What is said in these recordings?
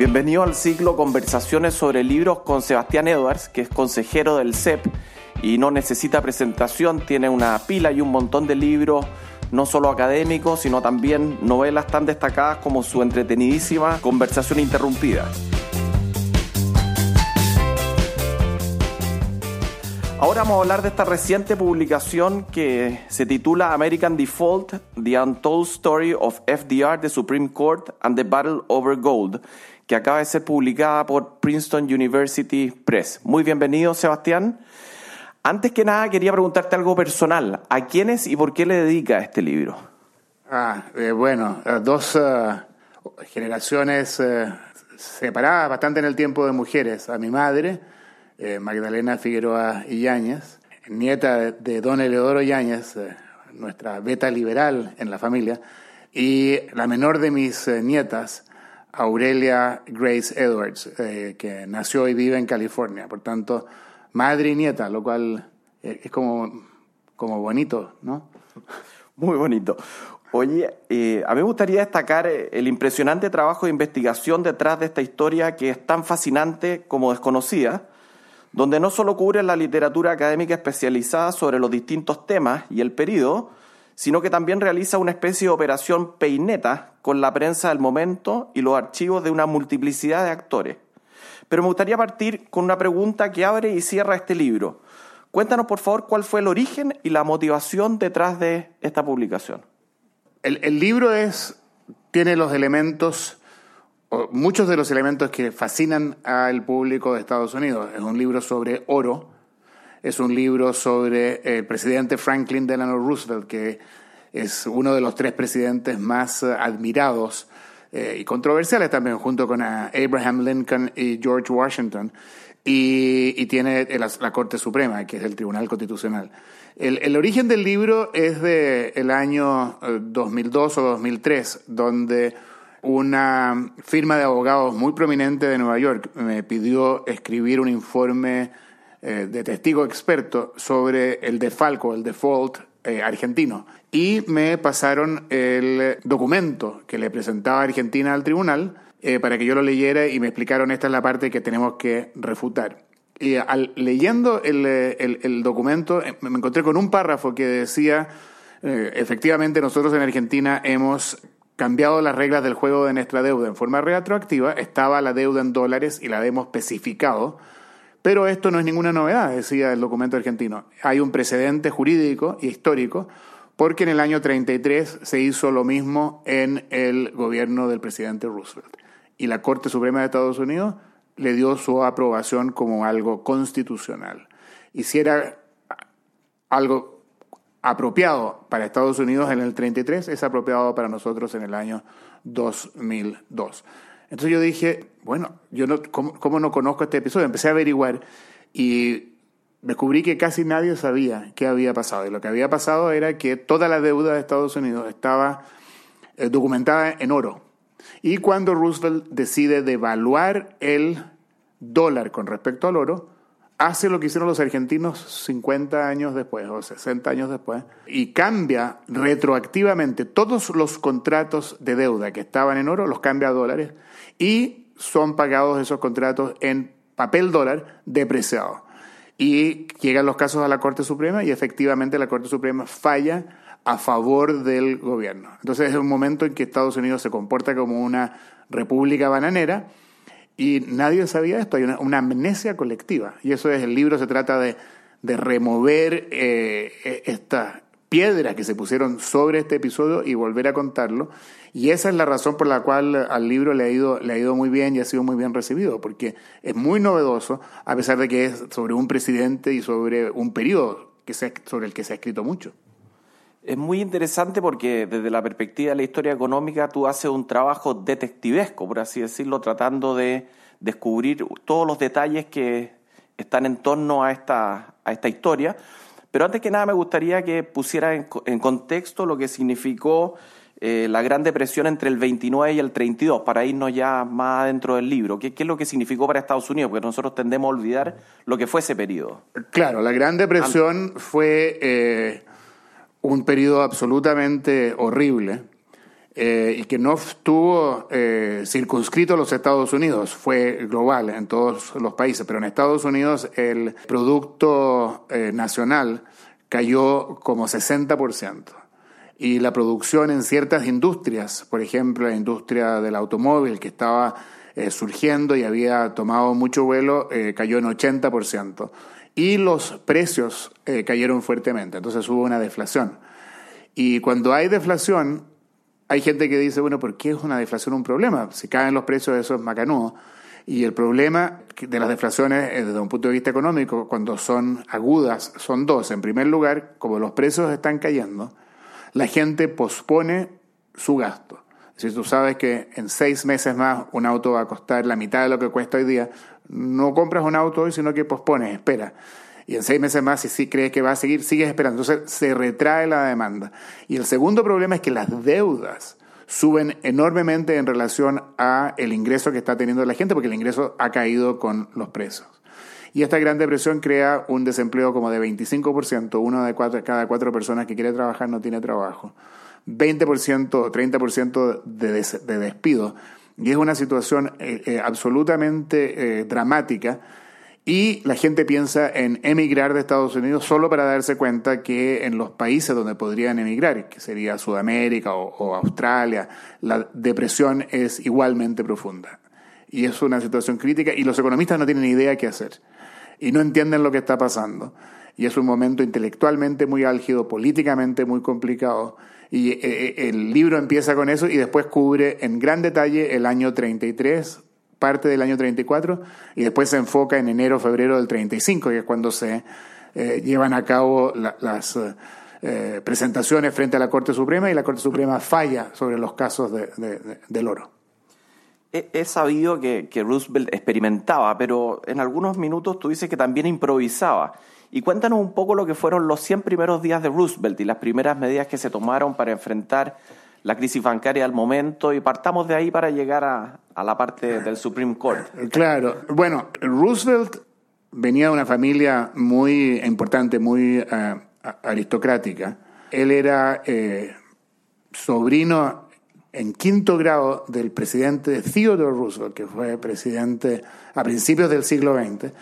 Bienvenido al ciclo Conversaciones sobre libros con Sebastián Edwards, que es consejero del CEP y no necesita presentación, tiene una pila y un montón de libros, no solo académicos, sino también novelas tan destacadas como su entretenidísima Conversación Interrumpida. Ahora vamos a hablar de esta reciente publicación que se titula American Default, The Untold Story of FDR, the Supreme Court and the Battle Over Gold, que acaba de ser publicada por Princeton University Press. Muy bienvenido, Sebastián. Antes que nada, quería preguntarte algo personal. ¿A quiénes y por qué le dedica este libro? Ah, eh, bueno, dos eh, generaciones eh, separadas bastante en el tiempo de mujeres. A mi madre, Magdalena Figueroa Yáñez, nieta de, don Eleodoro Yáñez, nuestra beta liberal en la familia, y la menor de mis nietas, Aurelia Grace Edwards, eh, que nació y vive en California. Por tanto, madre y nieta, lo cual eh, es como, como bonito, ¿no? Muy bonito. Oye, eh, a mí me gustaría destacar el impresionante trabajo de investigación detrás de esta historia que es tan fascinante como desconocida, donde no solo cubre la literatura académica especializada sobre los distintos temas y el periodo, sino que también realiza una especie de operación peineta con la prensa del momento y los archivos de una multiplicidad de actores. Pero me gustaría partir con una pregunta que abre y cierra este libro. Cuéntanos, por favor, cuál fue el origen y la motivación detrás de esta publicación. El, libro es, tiene los elementos, muchos de los elementos que fascinan al público de Estados Unidos. Es un libro sobre oro, es un libro sobre el presidente Franklin Delano Roosevelt, que es uno de los tres presidentes más eh, admirados eh, y controversiales también, junto con Abraham Lincoln y George Washington. Y, tiene la, Corte Suprema, que es el Tribunal Constitucional. El, origen del libro es del el año 2002 eh, o 2003, donde una firma de abogados muy prominente de Nueva York me pidió escribir un informe eh, de testigo experto sobre el defalco, el default eh, argentino. Y me pasaron el documento que le presentaba Argentina al tribunal eh, para que yo lo leyera y me explicaron esta es la parte que tenemos que refutar. Y al, leyendo el, el, documento me encontré con un párrafo que decía, efectivamente nosotros en Argentina hemos cambiado las reglas del juego de nuestra deuda en forma retroactiva, estaba la deuda en dólares y la hemos especificado pero esto no es ninguna novedad, decía el documento argentino. Hay un precedente jurídico y histórico porque en el año 33 se hizo lo mismo en el gobierno del presidente Roosevelt. Y la Corte Suprema de Estados Unidos le dio su aprobación como algo constitucional. Y si era algo apropiado para Estados Unidos en el 33, es apropiado para nosotros en el año 2002. Entonces yo dije, bueno, yo no, ¿cómo, no conozco este episodio? Empecé a averiguar y descubrí que casi nadie sabía qué había pasado. Y lo que había pasado era que toda la deuda de Estados Unidos estaba eh, documentada en oro. Y cuando Roosevelt decide devaluar el dólar con respecto al oro, hace lo que hicieron los argentinos 50 años después o 60 años después y cambia retroactivamente todos los contratos de deuda que estaban en oro, los cambia a dólares y son pagados esos contratos en papel dólar depreciado. Y llegan los casos a la Corte Suprema y efectivamente la Corte Suprema falla a favor del gobierno. Entonces es un momento en que Estados Unidos se comporta como una república bananera y nadie sabía esto, hay una, amnesia colectiva. Y eso es, el libro se trata de, remover eh, e, estas piedras que se pusieron sobre este episodio y volver a contarlo. Y esa es la razón por la cual al libro le ha ido, le ha ido muy bien y ha sido muy bien recibido, porque es muy novedoso, a pesar de que es sobre un presidente y sobre un periodo que sobre el que se ha escrito mucho. Es muy interesante porque desde la perspectiva de la historia económica tú haces un trabajo detectivesco, por así decirlo, tratando de descubrir todos los detalles que están en torno a esta, a esta historia. Pero antes que nada me gustaría que pusiera en, contexto lo que significó eh, la Gran Depresión entre el 29 y el 32, para irnos ya más dentro del libro. ¿Qué, ¿Qué, es lo que significó para Estados Unidos? Porque nosotros tendemos a olvidar lo que fue ese periodo. Claro, la Gran Depresión fue... Eh, un periodo absolutamente horrible eh, y que no estuvo eh, circunscrito a los Estados Unidos, fue global en todos los países, pero en Estados Unidos el Producto eh, Nacional cayó como 60%. Y la producción en ciertas industrias, por ejemplo la industria del automóvil que estaba surgiendo y había tomado mucho vuelo, cayó en 80%. Y los precios cayeron fuertemente, entonces hubo una deflación. Y cuando hay deflación, hay gente que dice, bueno, ¿por qué es una deflación un problema? Si caen los precios, eso es macanudo. Y el problema de las deflaciones eh, desde un punto de vista económico, cuando son agudas, son dos. En primer lugar, como los precios están cayendo, la gente pospone su gasto. Si tú sabes que en seis meses más un auto va a costar la mitad de lo que cuesta hoy día, no compras un auto hoy, sino que pospones, espera y en seis meses más, si sí crees que va a seguir, sigues esperando. Entonces se retrae la demanda. Y el segundo problema es que las deudas suben enormemente en relación a el ingreso que está teniendo la gente, porque el ingreso ha caído con los precios. Y esta gran depresión crea un desempleo como de 25%, uno de cuatro, cada cuatro personas que quiere trabajar no tiene trabajo, 20% o 30% de, de despido. Y es una situación eh, eh, absolutamente eh, dramática y la gente piensa en emigrar de Estados Unidos solo para darse cuenta que en los países donde podrían emigrar, que sería Sudamérica o, Australia, la depresión es igualmente profunda. Y es una situación crítica y los economistas no tienen idea qué hacer. Y no entienden lo que está pasando. Y es un momento intelectualmente muy álgido, políticamente muy complicado. Y eh, eh, el libro empieza con eso y después cubre en gran detalle el año 33, parte del año 34 y después se enfoca en enero, febrero del 35, que es cuando se eh, llevan a cabo las eh, presentaciones frente a la Corte Suprema y la Corte Suprema falla sobre los casos del oro. He, sabido que, que, Roosevelt experimentaba, pero en algunos minutos tú dices que también improvisaba. Y cuéntanos un poco lo que fueron los 100 primeros días de Roosevelt y las primeras medidas que se tomaron para enfrentar la crisis bancaria al momento y partamos de ahí para llegar a, la parte del Supreme Court. Claro, bueno, Roosevelt venía de una familia muy importante, muy eh, aristocrática. Él era eh, sobrino en quinto grado del presidente Theodore Roosevelt, que fue presidente a principios del siglo XX,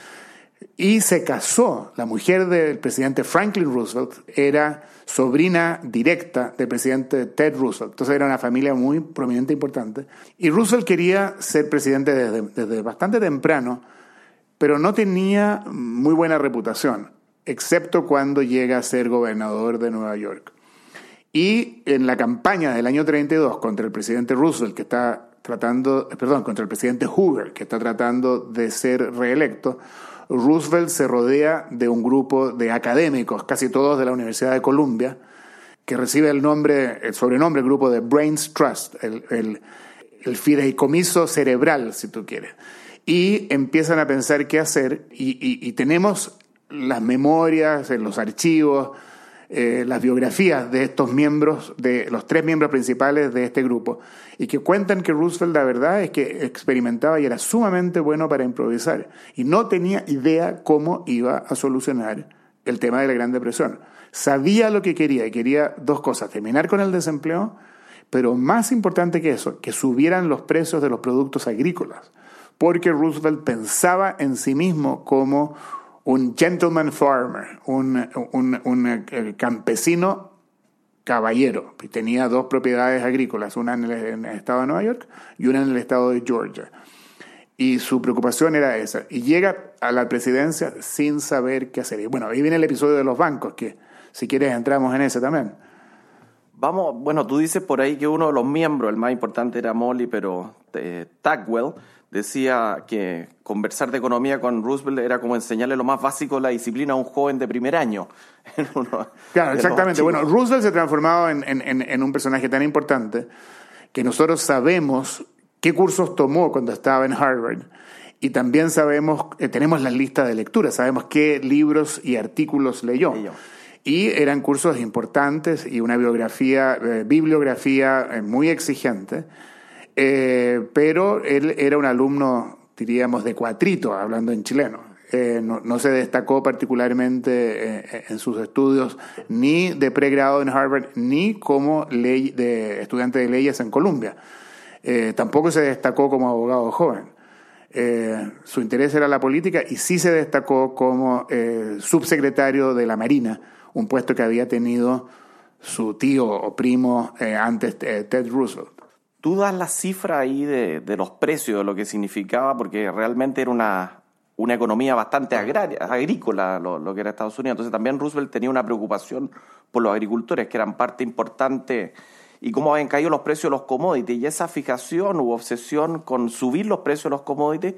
y se casó. La mujer del presidente Franklin Roosevelt era sobrina directa del presidente Ted Roosevelt. Entonces era una familia muy prominente e importante. Y Roosevelt quería ser presidente desde, desde bastante temprano, pero no tenía muy buena reputación, excepto cuando llega a ser gobernador de Nueva York. Y en la campaña del año 32 contra el presidente Roosevelt, que está tratando, perdón, contra el presidente Hoover, que está tratando de ser reelecto, Roosevelt se rodea de un grupo de académicos, casi todos de la Universidad de Columbia, que recibe el nombre, el sobrenombre, el grupo de Brains Trust, el, fideicomiso cerebral, si tú quieres. Y empiezan a pensar qué hacer y, tenemos las memorias, los archivos, eh, las biografías de estos miembros, de los tres miembros principales de este grupo, y que cuentan que Roosevelt la verdad es que experimentaba y era sumamente bueno para improvisar, y no tenía idea cómo iba a solucionar el tema de la Gran Depresión. Sabía lo que quería y quería dos cosas, terminar con el desempleo, pero más importante que eso, que subieran los precios de los productos agrícolas, porque Roosevelt pensaba en sí mismo como un gentleman farmer, un, un, campesino caballero. Y tenía dos propiedades agrícolas, una en el, estado de Nueva York y una en el estado de Georgia. Y su preocupación era esa. Y llega a la presidencia sin saber qué hacer. Y bueno, ahí viene el episodio de los bancos, que si quieres entramos en ese también. Vamos, bueno, tú dices por ahí que uno de los miembros, el más importante era Molly, pero eh, Tagwell, decía que conversar de economía con Roosevelt era como enseñarle lo más básico de la disciplina a un joven de primer año. claro, exactamente. Bueno, Roosevelt se ha transformado en, un personaje tan importante que nosotros sabemos qué cursos tomó cuando estaba en Harvard. Y también sabemos, eh, tenemos la lista de lectura, sabemos qué libros y artículos leyó. Y eran cursos importantes y una biografía, eh, bibliografía eh, muy exigente. Eh, pero él era un alumno, diríamos, de cuatrito, hablando en chileno. eh, no, se destacó particularmente eh, en sus estudios ni de pregrado en Harvard ni como estudiante de leyes en Columbia. Eh, tampoco se destacó como abogado joven. su interés era la política y sí se destacó como subsecretario de la Marina, un puesto que había tenido su tío o primo antes, Ted Roosevelt. Tú das la cifra ahí de, los precios, de lo que significaba, porque realmente era una, una economía bastante agraria, agrícola, lo, que era Estados Unidos. Entonces también Roosevelt tenía una preocupación por los agricultores, que eran parte importante, y cómo habían caído los precios de los commodities. Y esa fijación u obsesión con subir los precios de los commodities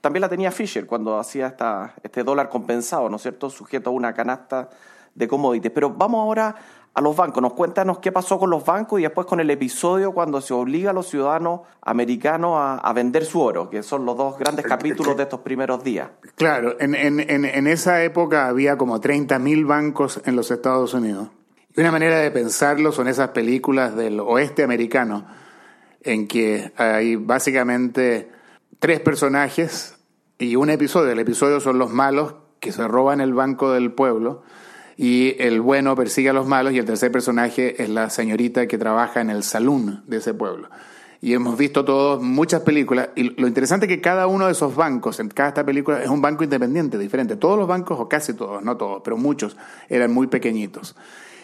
también la tenía Fisher cuando hacía esta, este dólar compensado, ¿no es cierto?, sujeto a una canasta de commodities. Pero vamos ahora a los bancos. Nos cuéntanos qué pasó con los bancos y después con el episodio cuando se obliga a los ciudadanos americanos a, vender su oro, que son los dos grandes capítulos de estos primeros días. Claro, en, en, en esa época había como 30.000 bancos en los Estados Unidos. Y una manera de pensarlo son esas películas del oeste americano, en que hay básicamente tres personajes y un episodio. El episodio son los malos que se roban el banco del pueblo y el bueno persigue a los malos y el tercer personaje es la señorita que trabaja en el salón de ese pueblo. Y hemos visto todos muchas películas y lo interesante es que cada uno de esos bancos, en cada esta película, es un banco independiente, diferente. Todos los bancos, o casi todos, no todos, pero muchos, eran muy pequeñitos.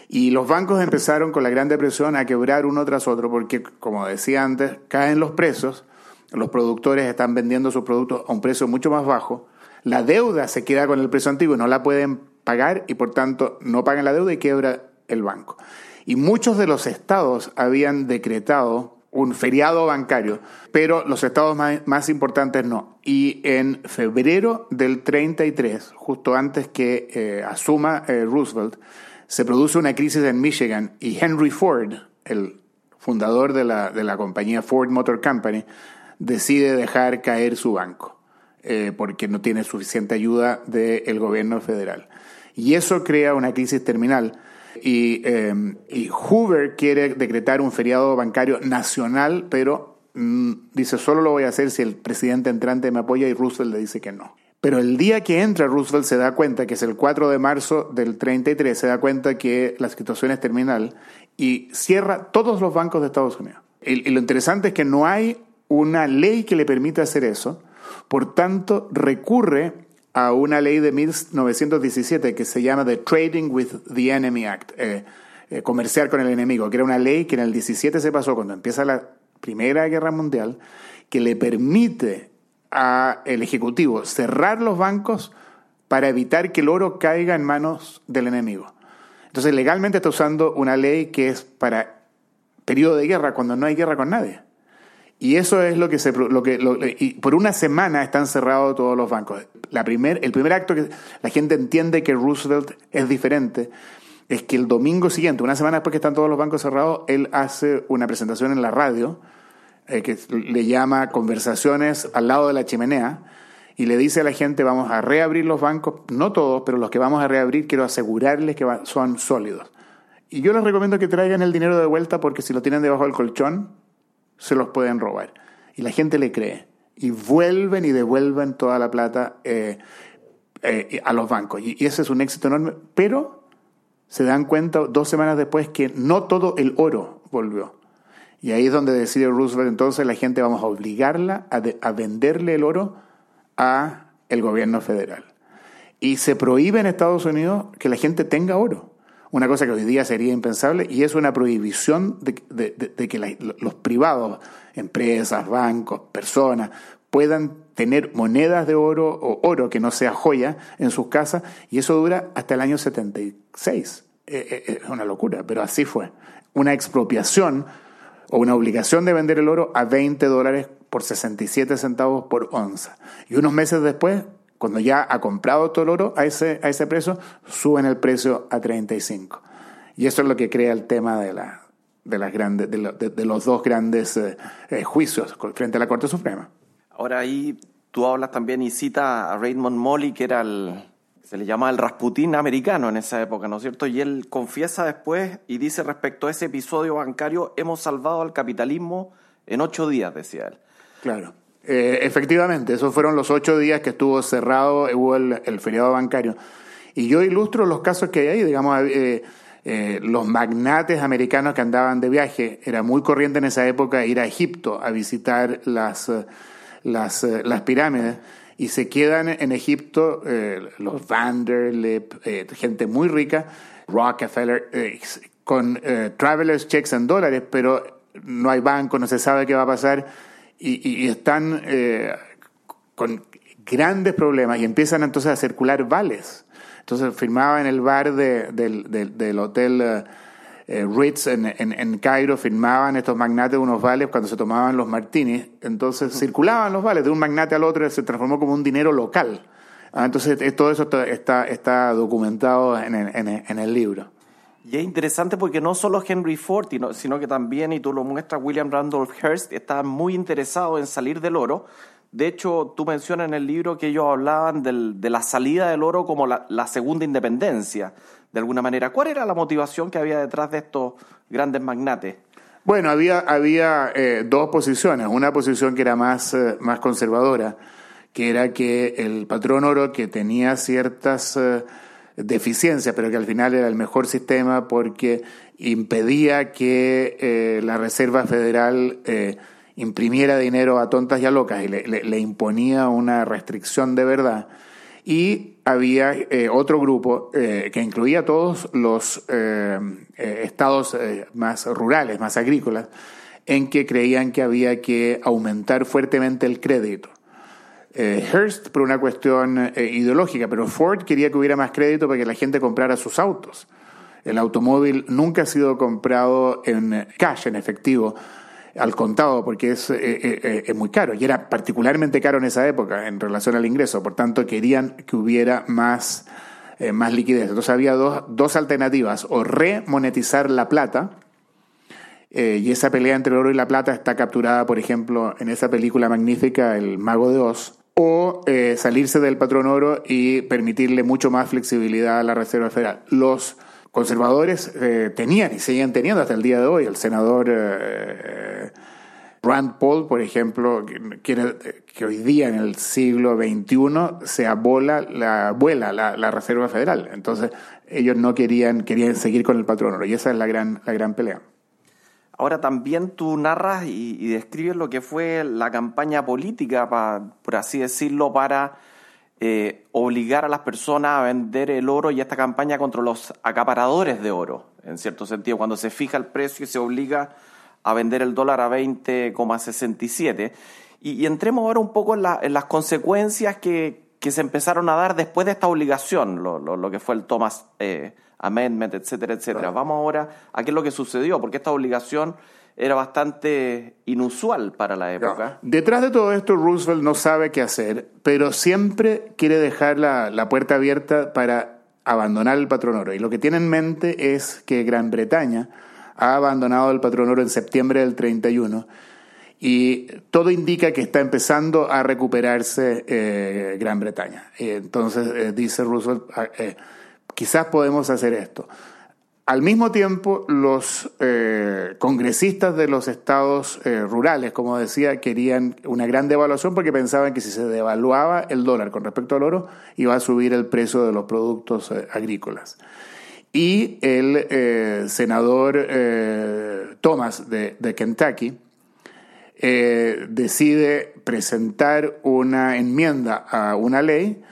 Y los bancos empezaron con la Gran Depresión a quebrar uno tras otro porque, como decía antes, caen los precios, los productores están vendiendo sus productos a un precio mucho más bajo, la deuda se queda con el precio antiguo y no la pueden pagar y por tanto no pagan la deuda y quiebra el banco. Y muchos de los estados habían decretado un feriado bancario, pero los estados más, importantes no. Y en febrero del 33, justo antes que eh, asuma eh, Roosevelt, se produce una crisis en Michigan y Henry Ford, el fundador de la, de la compañía Ford Motor Company, decide dejar caer su banco eh, porque no tiene suficiente ayuda del gobierno federal. Y eso crea una crisis terminal. Em, y, Hoover quiere decretar un feriado bancario nacional, pero mm, dice, solo lo voy a hacer si el presidente entrante me apoya y Roosevelt le dice que no. Pero el día que entra Roosevelt se da cuenta, que es el 4 de marzo del 33, se da cuenta que la situación es terminal y cierra todos los bancos de Estados Unidos. y lo interesante es que no hay una ley que le permita hacer eso, por tanto recurre a una ley de 1917 que se llama The Trading with the Enemy Act, eh, eh, comerciar con el enemigo, que era una ley que en el 17 se pasó cuando empieza la Primera Guerra Mundial, que le permite al Ejecutivo cerrar los bancos para evitar que el oro caiga en manos del enemigo. Entonces legalmente está usando una ley que es para periodo de guerra, cuando no hay guerra con nadie. Y eso es lo que se lo que y por una semana están cerrados todos los bancos. La primer, el primer acto que la gente entiende que Roosevelt es diferente es que el domingo siguiente, una semana después que están todos los bancos cerrados, él hace una presentación en la radio eh, que le llama Conversaciones al lado de la chimenea y le dice a la gente vamos a reabrir los bancos, no todos, pero los que vamos a reabrir quiero asegurarles que son sólidos. Y yo les recomiendo que traigan el dinero de vuelta porque si lo tienen debajo del colchón, se los pueden robar. Y la gente le cree. Y vuelven y devuelven toda la plata eh, eh, a los bancos. Y, ese es un éxito enorme. Pero se dan cuenta dos semanas después que no todo el oro volvió. Y ahí es donde decide Roosevelt, entonces la gente vamos a obligarla a, a venderle el oro a el gobierno federal. Y se prohíbe en Estados Unidos que la gente tenga oro una cosa que hoy día sería impensable y es una prohibición de, que los privados, empresas, bancos, personas, puedan tener monedas de oro o oro que no sea joya en sus casas y eso dura hasta el año 76. Eh, eh, eh, es una locura, pero así fue. Una expropiación o una obligación de vender el oro a 20 dólares por 67 centavos por onza. Y unos meses después cuando ya ha comprado todo el oro a ese, a ese precio, suben el precio a 35. Y eso es lo que crea el tema de, la, de, las grandes, de, los dos grandes eh, eh, juicios frente a la Corte Suprema. Ahora ahí tú hablas también y cita a Raymond Molly, que era el, se le llama el Rasputín americano en esa época, ¿no es cierto? Y él confiesa después y dice respecto a ese episodio bancario, hemos salvado al capitalismo en ocho días, decía él. Claro. Eh, efectivamente, esos fueron los ocho días que estuvo cerrado, hubo el, feriado bancario. Y yo ilustro los casos que hay ahí, digamos, eh, eh, los magnates americanos que andaban de viaje. Era muy corriente en esa época ir a Egipto a visitar las, las, las pirámides. Y se quedan en Egipto los Vanderlip, gente muy rica, Rockefeller, con travelers checks en dólares, pero no hay banco, no se sabe qué va a pasar y, están eh, con grandes problemas y empiezan entonces a circular vales. Entonces firmaba en el bar del, hotel eh, eh, Ritz en, en, Cairo, firmaban estos magnates unos vales cuando se tomaban los martinis. Entonces circulaban los vales de un magnate al otro y se transformó como un dinero local. Ah, entonces todo eso está, está documentado en en el libro. Y es interesante porque no solo Henry Ford, sino que también, y tú lo muestras, William Randolph Hearst, está muy interesado en salir del oro. De hecho, tú mencionas en el libro que ellos hablaban de la salida del oro como la, segunda independencia, de alguna manera. ¿Cuál era la motivación que había detrás de estos grandes magnates? Bueno, había, había eh, dos posiciones. Una posición que era más, eh, más conservadora, que era que el patrón oro, que tenía ciertas... Eh, deficiencias, pero que al final era el mejor sistema porque impedía que eh, la Reserva Federal eh, imprimiera dinero a tontas y a locas y le, imponía una restricción de verdad. Y había eh, otro grupo que incluía todos los estados más rurales, más agrícolas, en que creían que había que aumentar fuertemente el crédito. Eh, Hearst por una cuestión eh, ideológica, pero Ford quería que hubiera más crédito para que la gente comprara sus autos. El automóvil nunca ha sido comprado en cash, en efectivo, al contado, porque es, eh, muy caro y era particularmente caro en esa época en relación al ingreso. Por tanto, querían que hubiera más, más liquidez. Entonces había dos, dos alternativas, o remonetizar la plata, y esa pelea entre el oro y la plata está capturada, por ejemplo, en esa película magnífica, El Mago de Oz, o eh, salirse del patrón oro y permitirle mucho más flexibilidad a la Reserva Federal. Los conservadores eh, tenían y siguen teniendo hasta el día de hoy. El senador eh, Rand Paul, por ejemplo, quiere que hoy día en el siglo XXI se abola la, vuela la, Reserva Federal. Entonces ellos no querían, querían seguir con el patrón oro y esa es la gran, la gran pelea. Ahora también tú narras y, describes lo que fue la campaña política, por así decirlo, para eh, obligar a las personas a vender el oro y esta campaña contra los acaparadores de oro, en cierto sentido, cuando se fija el precio y se obliga a vender el dólar a 20,67. Y, entremos ahora un poco en, las consecuencias que, se empezaron a dar después de esta obligación, lo, que fue el Thomas eh, amendment, etcétera, etcétera. Vamos ahora a qué es lo que sucedió, porque esta obligación era bastante inusual para la época. Detrás de todo esto, Roosevelt no sabe qué hacer, pero siempre quiere dejar la, la puerta abierta para abandonar el patrón oro. Y lo que tiene en mente es que Gran Bretaña ha abandonado el patrón oro en septiembre del 31 y todo indica que está empezando a recuperarse eh, Gran Bretaña. Entonces eh, dice Roosevelt, ah, eh, quizás podemos hacer esto. Al mismo tiempo, los eh, congresistas de los estados eh, rurales, como decía, querían una gran devaluación porque pensaban que si se devaluaba el dólar con respecto al oro, iba a subir el precio de los productos eh, agrícolas. Y el senador Thomas de, de Kentucky decide presentar una enmienda a una ley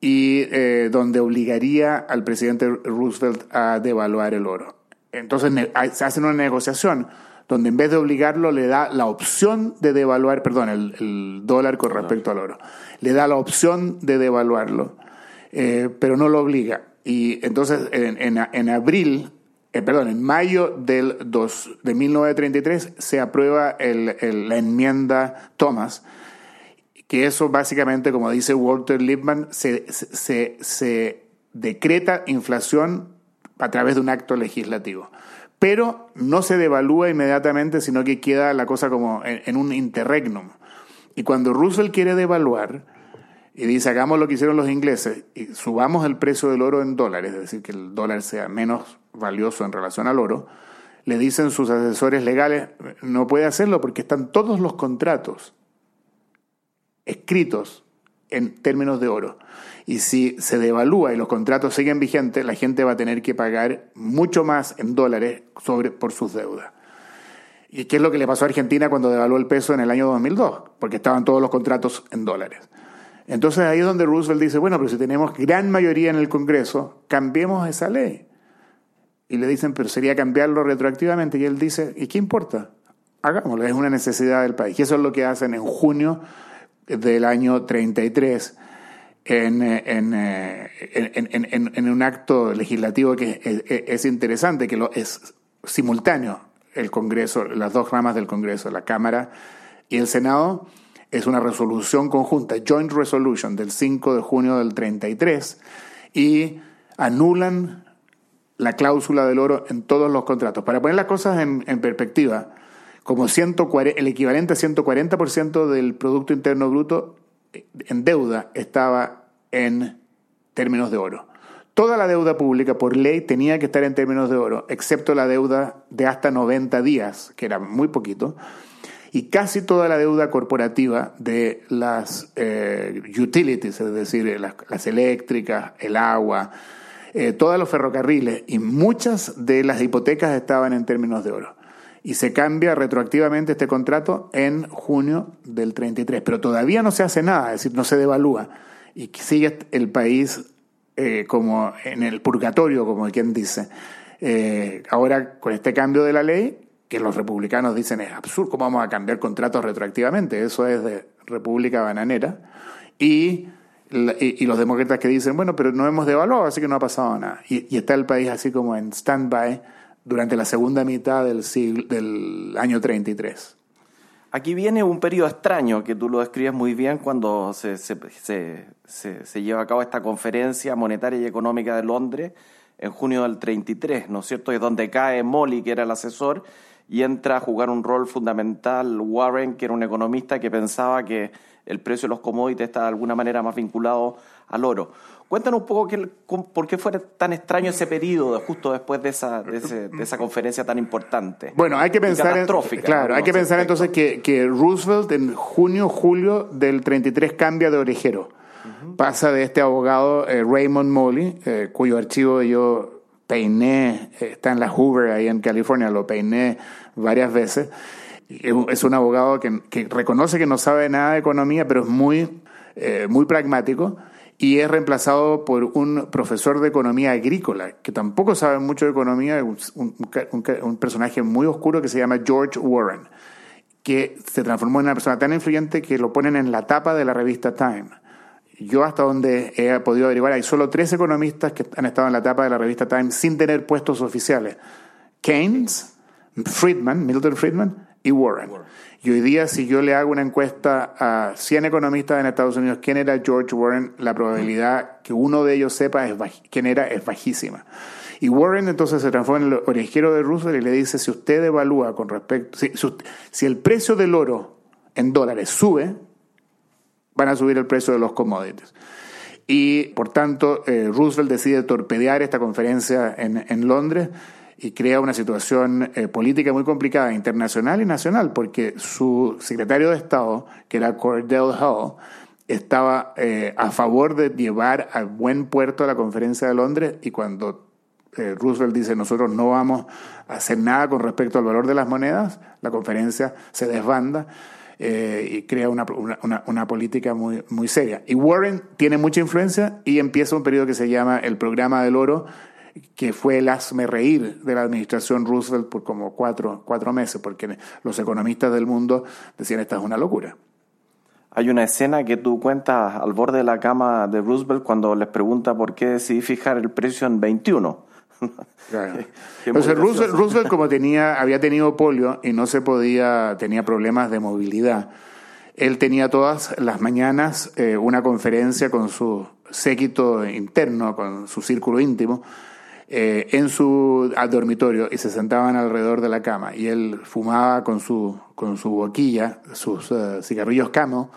y eh, donde obligaría al presidente Roosevelt a devaluar el oro. Entonces se hace una negociación donde en vez de obligarlo le da la opción de devaluar, perdón, el, dólar con respecto al oro. Le da la opción de devaluarlo, eh, pero no lo obliga. Y entonces en, abril, eh, perdón, en mayo del dos, de 1933 se aprueba la enmienda Thomas, que eso básicamente, como dice Walter Lippmann, se, se, decreta inflación a través de un acto legislativo. Pero no se devalúa inmediatamente, sino que queda la cosa como en, un interregnum. Y cuando Russell quiere devaluar y dice, hagamos lo que hicieron los ingleses y subamos el precio del oro en dólares, es decir, que el dólar sea menos valioso en relación al oro, le dicen sus asesores legales, no puede hacerlo porque están todos los contratos escritos en términos de oro. Y si se devalúa y los contratos siguen vigentes, la gente va a tener que pagar mucho más en dólares sobre, por sus deudas. ¿Y qué es lo que le pasó a Argentina cuando devaluó el peso en el año 2002? Porque estaban todos los contratos en dólares. Entonces ahí es donde Roosevelt dice, bueno, pero si tenemos gran mayoría en el Congreso, cambiemos esa ley. Y le dicen, pero sería cambiarlo retroactivamente. Y él dice, ¿y qué importa? Hagámoslo, es una necesidad del país. Y eso es lo que hacen en junio del año 33 en, en, en, en un acto legislativo que es, interesante, que lo, es simultáneo el Congreso, las dos ramas del Congreso, la Cámara y el Senado, es una resolución conjunta, Joint Resolution del 5 de junio del 33, y anulan la cláusula del oro en todos los contratos. Para poner las cosas en, en perspectiva, como 140, el equivalente a 140% del Producto Interno Bruto en deuda estaba en términos de oro. Toda la deuda pública por ley tenía que estar en términos de oro, excepto la deuda de hasta 90 días, que era muy poquito, y casi toda la deuda corporativa de las eh, utilities, es decir, las, eléctricas, el agua, eh, todos los ferrocarriles y muchas de las hipotecas estaban en términos de oro y se cambia retroactivamente este contrato en junio del 33. Pero todavía no se hace nada, es decir, no se devalúa. Y sigue el país eh, como en el purgatorio, como quien dice. Eh, ahora, con este cambio de la ley, que los republicanos dicen es absurdo, ¿cómo vamos a cambiar contratos retroactivamente? Eso es de República Bananera. Y, y, los demócratas que dicen, bueno, pero no hemos devaluado, así que no ha pasado nada. Y, y está el país así como en stand-by durante la segunda mitad del, siglo, del año 33. Aquí viene un periodo extraño que tú lo describes muy bien cuando se, se, lleva a cabo esta conferencia monetaria y económica de Londres en junio del 33, ¿no es cierto? Es donde cae Molly, que era el asesor, y entra a jugar un rol fundamental Warren, que era un economista que pensaba que el precio de los commodities está de alguna manera más vinculado al oro. Cuéntanos un poco por qué fue tan extraño ese periodo justo después de esa, de, esa conferencia tan importante. Bueno, hay que pensar, claro, hay que pensar entonces que, que, Roosevelt en junio, julio del 33 cambia de orejero. Pasa de este abogado eh, Raymond Molly, eh, cuyo archivo yo peiné, eh, está en la Hoover ahí en California, lo peiné varias veces. Es un abogado que, reconoce que no sabe nada de economía, pero es muy, muy pragmático y es reemplazado por un profesor de economía agrícola, que tampoco sabe mucho de economía, un, un, personaje muy oscuro que se llama George Warren, que se transformó en una persona tan influyente que lo ponen en la tapa de la revista Time. Yo hasta donde he podido averiguar, hay solo tres economistas que han estado en la tapa de la revista Time sin tener puestos oficiales. Keynes, Friedman, Milton Friedman y Warren. Y hoy día, si yo le hago una encuesta a 100 economistas en Estados Unidos, ¿quién era George Warren? La probabilidad que uno de ellos sepa es quién era es bajísima. Y Warren entonces se transforma en el orejero de Roosevelt y le dice, si usted evalúa con respecto, si, el precio del oro en dólares sube, van a subir el precio de los commodities. Y por tanto, eh, Roosevelt decide torpedear esta conferencia en, en Londres y crea una situación eh, política muy complicada, internacional y nacional, porque su secretario de Estado, que era Cordell Hull, estaba eh, a favor de llevar a buen puerto a la conferencia de Londres y cuando eh, Roosevelt dice nosotros no vamos a hacer nada con respecto al valor de las monedas, la conferencia se desbanda. Y crea una, una, una, política muy, muy seria. Y Warren tiene mucha influencia y empieza un periodo que se llama el programa del oro, que fue el hazme reír de la administración Roosevelt por como cuatro, cuatro meses, porque los economistas del mundo decían esta es una locura. Hay una escena que tú cuentas al borde de la cama de Roosevelt cuando les pregunta por qué decidí fijar el precio en 21. Entonces Roosevelt, Roosevelt, como tenía, había tenido polio y no se podía, tenía problemas de movilidad, él tenía todas las mañanas eh, una conferencia con su séquito interno, con su círculo íntimo, eh, en su dormitorio y se sentaban alrededor de la cama. Y él fumaba con su, con su boquilla, sus eh, cigarrillos camo.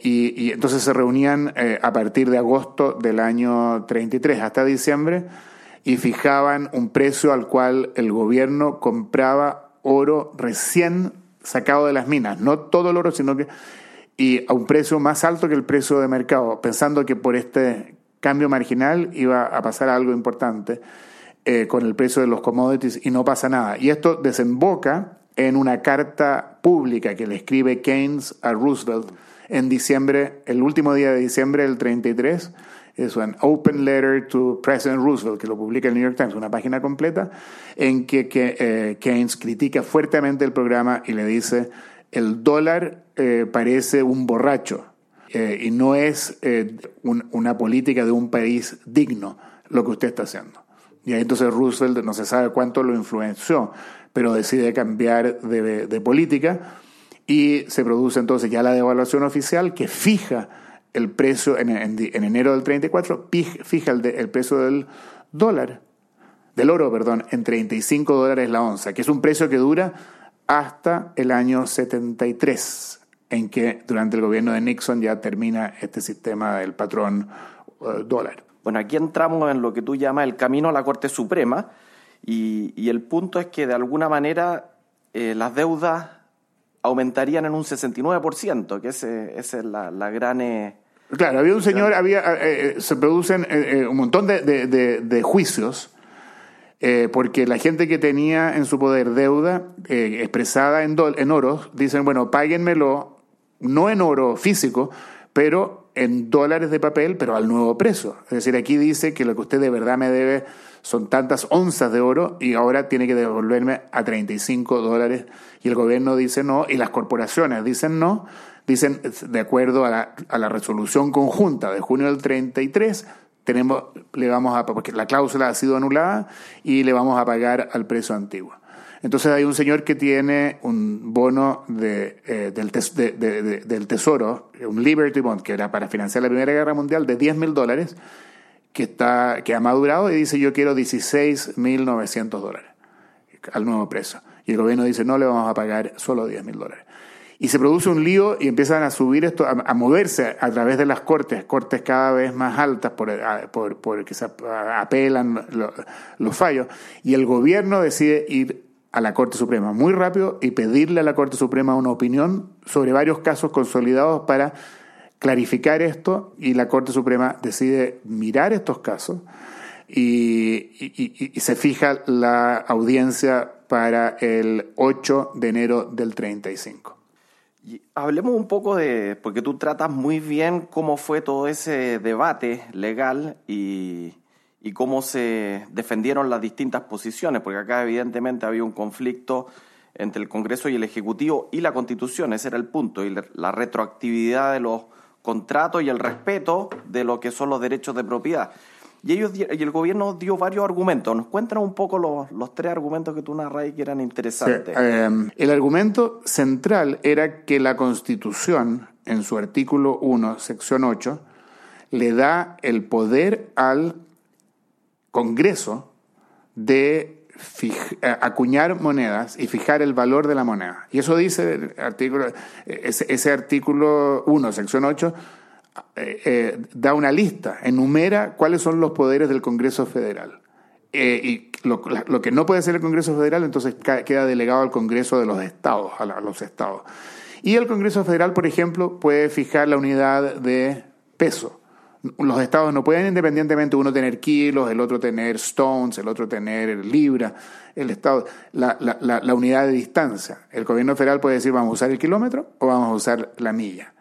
Y, entonces se reunían eh, a partir de agosto del año 33 hasta diciembre y fijaban un precio al cual el gobierno compraba oro recién sacado de las minas, no todo el oro, sino que y a un precio más alto que el precio de mercado, pensando que por este cambio marginal iba a pasar algo importante eh, con el precio de los commodities y no pasa nada. Y esto desemboca en una carta pública que le escribe Keynes a Roosevelt en diciembre, el último día de diciembre del 33, es un Open Letter to President Roosevelt, que lo publica el New York Times, una página completa, en que, eh, Keynes critica fuertemente el programa y le dice, el dólar eh, parece un borracho eh, y no es una política de un país digno lo que usted está haciendo. Y ahí entonces Roosevelt no se sabe cuánto lo influenció, pero decide cambiar de, de política y se produce entonces ya la devaluación oficial que fija el precio en, enero del 34, fija el, el, precio del dólar, del oro, perdón, en 35 dólares la onza, que es un precio que dura hasta el año 73, en que durante el gobierno de Nixon ya termina este sistema del patrón eh, dólar. Bueno, aquí entramos en lo que tú llamas el camino a la Corte Suprema y, el punto es que de alguna manera eh, las deudas aumentarían en un 69%, que ese, esa es la, la gran... Eh, claro, había un señor, había, eh, eh, se producen un montón de, de, de, juicios, porque la gente que tenía en su poder deuda expresada en, en oro, dicen, bueno, páguenmelo, no en oro físico, pero en dólares de papel, pero al nuevo precio. Es decir, aquí dice que lo que usted de verdad me debe son tantas onzas de oro y ahora tiene que devolverme a 35 dólares y el gobierno dice no y las corporaciones dicen no, dicen de acuerdo a la, resolución conjunta de junio del 33 tenemos, le vamos a, porque la cláusula ha sido anulada y le vamos a pagar al precio antiguo. Entonces hay un señor que tiene un bono de, eh, del, del, Tesoro, un Liberty Bond, que era para financiar la Primera Guerra Mundial, de 10 mil dólares, que, está, que ha madurado y dice yo quiero 16.900 dólares al nuevo precio. Y el gobierno dice no le vamos a pagar solo 10.000 dólares. Y se produce un lío y empiezan a subir esto, a, moverse a través de las cortes, cortes cada vez más altas por, por, por que se apelan los fallos. Y el gobierno decide ir a la Corte Suprema muy rápido y pedirle a la Corte Suprema una opinión sobre varios casos consolidados para clarificar esto y la Corte Suprema decide mirar estos casos y, se fija la audiencia para el 8 de enero del 35. Y hablemos un poco de, porque tú tratas muy bien cómo fue todo ese debate legal y, y cómo se defendieron las distintas posiciones, porque acá evidentemente había un conflicto entre el Congreso y el Ejecutivo y la Constitución, ese era el punto, y la retroactividad de los contrato y el respeto de lo que son los derechos de propiedad. Y, ellos, y el gobierno dio varios argumentos. Nos cuentan un poco los, los tres argumentos que tú narras que eran interesantes. Em, el argumento central era que la Constitución, en su artículo 1, sección 8, le da el poder al Congreso de eh, acuñar monedas y fijar el valor de la moneda. Y eso dice artículo, ese, artículo 1, sección 8, eh, eh, da una lista, enumera cuáles son los poderes del Congreso Federal. y lo, que no puede hacer el Congreso Federal, entonces queda delegado al Congreso de los Estados, a los Estados. Y el Congreso Federal, por ejemplo, puede fijar la unidad de peso los estados no pueden independientemente uno tener kilos, el otro tener stones, el otro tener libras, el estado, la, la, la, unidad de distancia. El gobierno federal puede decir vamos a usar el kilómetro o vamos a usar la milla.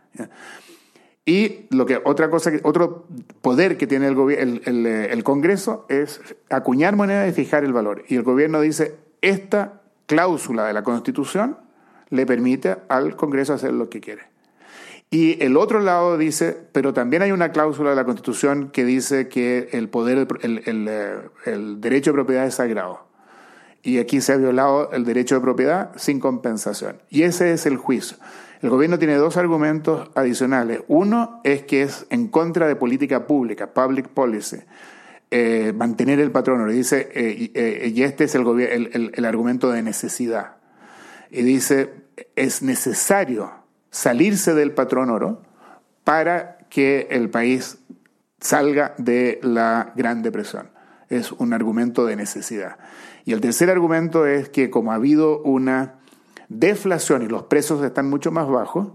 Y lo que otra cosa, otro poder que tiene el, el, el, el Congreso es acuñar moneda y fijar el valor. Y el gobierno dice esta cláusula de la Constitución le permite al Congreso hacer lo que quiere. Y el otro lado dice, pero también hay una cláusula de la Constitución que dice que el poder, eh, el, derecho de propiedad es sagrado. Y aquí se ha violado el derecho de propiedad sin compensación. Y ese es el juicio. El gobierno tiene dos argumentos adicionales. Uno es que es en contra de política pública, public policy, eh, mantener el patrono. Dice, eh, y este es el, el, el argumento de necesidad. Y dice, es necesario salirse del patrón oro para que el país salga de la Gran Depresión. Es un argumento de necesidad. Y el tercer argumento es que como ha habido una deflación y los precios están mucho más bajos,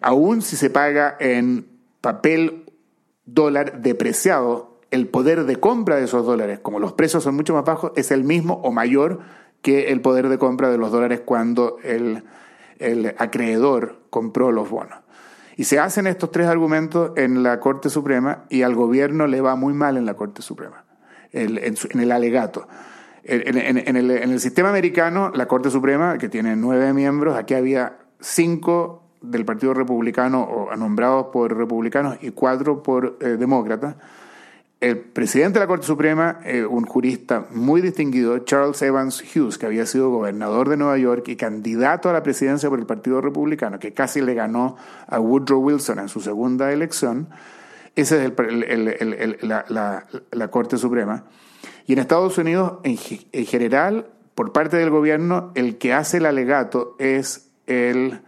aún si se paga en papel dólar depreciado, el poder de compra de esos dólares, como los precios son mucho más bajos, es el mismo o mayor que el poder de compra de los dólares cuando el, acreedor compró los bonos. Y se hacen estos tres argumentos en la Corte Suprema y al gobierno le va muy mal en la Corte Suprema, en, el alegato. En, el, en, el, sistema americano, la Corte Suprema, que tiene nueve miembros, aquí había cinco del Partido Republicano o nombrados por republicanos y cuatro por eh, demócratas. El presidente de la Corte Suprema, eh, un jurista muy distinguido, Charles Evans Hughes, que había sido gobernador de Nueva York y candidato a la presidencia por el Partido Republicano, que casi le ganó a Woodrow Wilson en su segunda elección, esa es la, Corte Suprema. Y en Estados Unidos, en, en general, por parte del gobierno, el que hace el alegato es el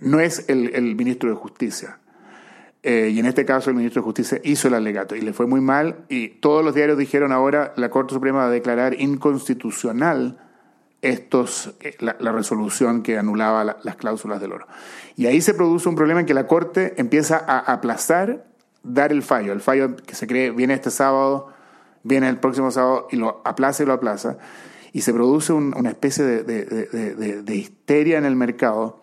no es el, ministro de Justicia. Eh, y en este caso el ministro de Justicia hizo el alegato y le fue muy mal y todos los diarios dijeron ahora la Corte Suprema va a declarar inconstitucional estos, eh, la, resolución que anulaba las cláusulas del oro. Y ahí se produce un problema en que la Corte empieza a aplazar dar el fallo. El fallo que se cree viene este sábado, viene el próximo sábado y lo aplaza y lo aplaza. Y se produce una especie de histeria en el mercado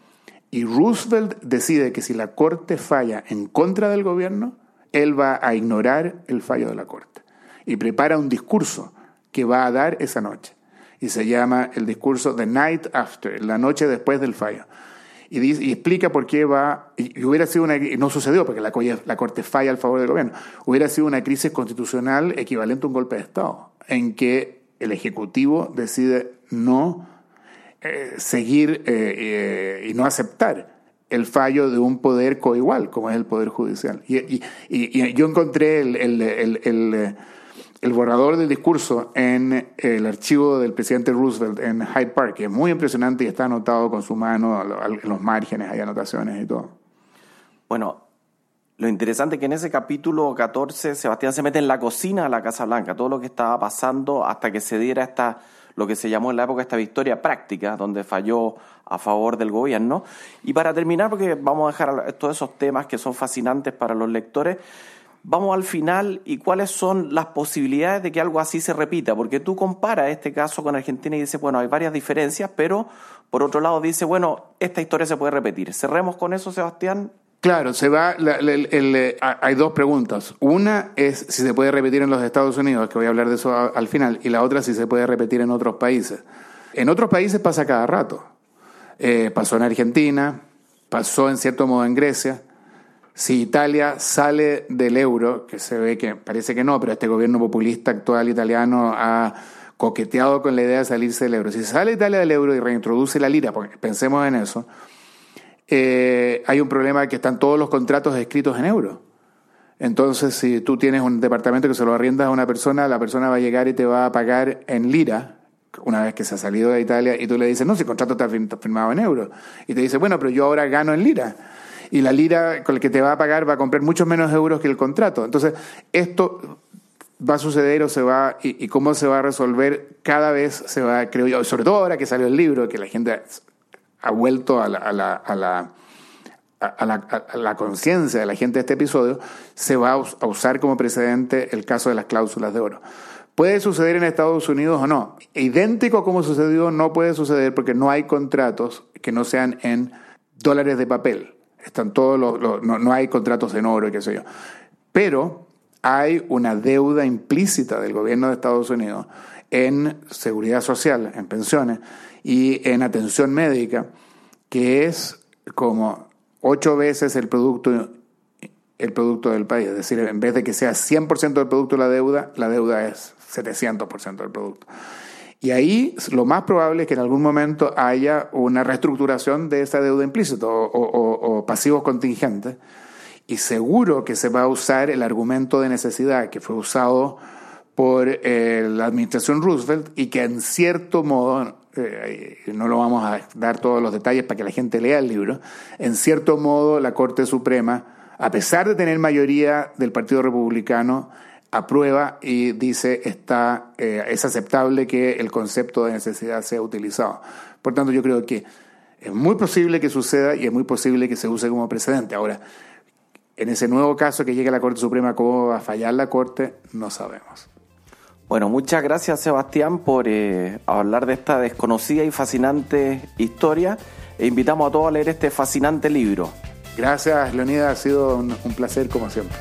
y Roosevelt decide que si la Corte falla en contra del gobierno, él va a ignorar el fallo de la Corte. Y prepara un discurso que va a dar esa noche. Y se llama el discurso The Night After, la noche después del fallo. Y, explica por qué va, y, hubiera sido una, no sucedió porque la, la Corte falla al favor del gobierno, hubiera sido una crisis constitucional equivalente a un golpe de Estado, en que el Ejecutivo decide no eh, seguir eh, eh, y no aceptar el fallo de un poder coigual, como es el Poder Judicial. Y, yo encontré el, borrador del discurso en el archivo del presidente Roosevelt en Hyde Park, que es muy impresionante y está anotado con su mano en los márgenes, hay anotaciones y todo. Bueno, lo interesante es que en ese capítulo 14 Sebastián se mete en la cocina de la Casa Blanca, todo lo que estaba pasando hasta que se diera esta lo que se llamó en la época esta victoria práctica, donde falló a favor del gobierno. Y para terminar, porque vamos a dejar todos esos temas que son fascinantes para los lectores, vamos al final y cuáles son las posibilidades de que algo así se repita, porque tú comparas este caso con Argentina y dices, bueno, hay varias diferencias, pero por otro lado dice, bueno, esta historia se puede repetir. Cerremos con eso, Sebastián, Claro, se va. Eh, hay dos preguntas. Una es si se puede repetir en los Estados Unidos, que voy a hablar de eso al final, y la otra si se puede repetir en otros países. En otros países pasa cada rato. Eh, pasó en Argentina, pasó en cierto modo en Grecia. Si Italia sale del euro, que se ve que parece que no, pero este gobierno populista actual italiano ha coqueteado con la idea de salirse del euro. Si sale Italia del euro y reintroduce la lira, porque pensemos en eso eh, hay un problema que están todos los contratos escritos en euros. Entonces, si tú tienes un departamento que se lo arriendas a una persona, la persona va a llegar y te va a pagar en lira una vez que se ha salido de Italia y tú le dices, no, si el contrato está firmado en euros. Y te dice, bueno, pero yo ahora gano en lira. Y la lira con la que te va a pagar va a comprar muchos menos euros que el contrato. Entonces, esto va a suceder o se va, y, y cómo se va a resolver, cada vez se va, creo yo, sobre todo ahora que salió el libro, que la gente ha vuelto a la, a la, a la, conciencia de la gente de este episodio, se va a usar como precedente el caso de las cláusulas de oro. ¿Puede suceder en Estados Unidos o no? Idéntico como sucedió, no puede suceder porque no hay contratos que no sean en dólares de papel. Están todos los, no, no, hay contratos en oro y qué sé yo. Pero hay una deuda implícita del gobierno de Estados Unidos en seguridad social, en pensiones, y en atención médica, que es como ocho veces el producto, el producto del país. Es decir, en vez de que sea 100% del producto la deuda, la deuda es 700% del producto. Y ahí lo más probable es que en algún momento haya una reestructuración de esa deuda implícita o, pasivos contingentes. Y seguro que se va a usar el argumento de necesidad que fue usado por eh, la administración Roosevelt y que en cierto modo eh, no lo vamos a dar todos los detalles para que la gente lea el libro, en cierto modo la Corte Suprema, a pesar de tener mayoría del Partido Republicano, aprueba y dice está eh, es aceptable que el concepto de necesidad sea utilizado. Por tanto, yo creo que Es muy posible que suceda y es muy posible que se use como precedente. Ahora, en ese nuevo caso que llegue a la Corte Suprema, ¿cómo va a fallar la Corte? No sabemos. Bueno, muchas gracias Sebastián por eh, hablar de esta desconocida y fascinante historia e invitamos a todos a leer este fascinante libro. Gracias Leonida, ha sido un placer como siempre.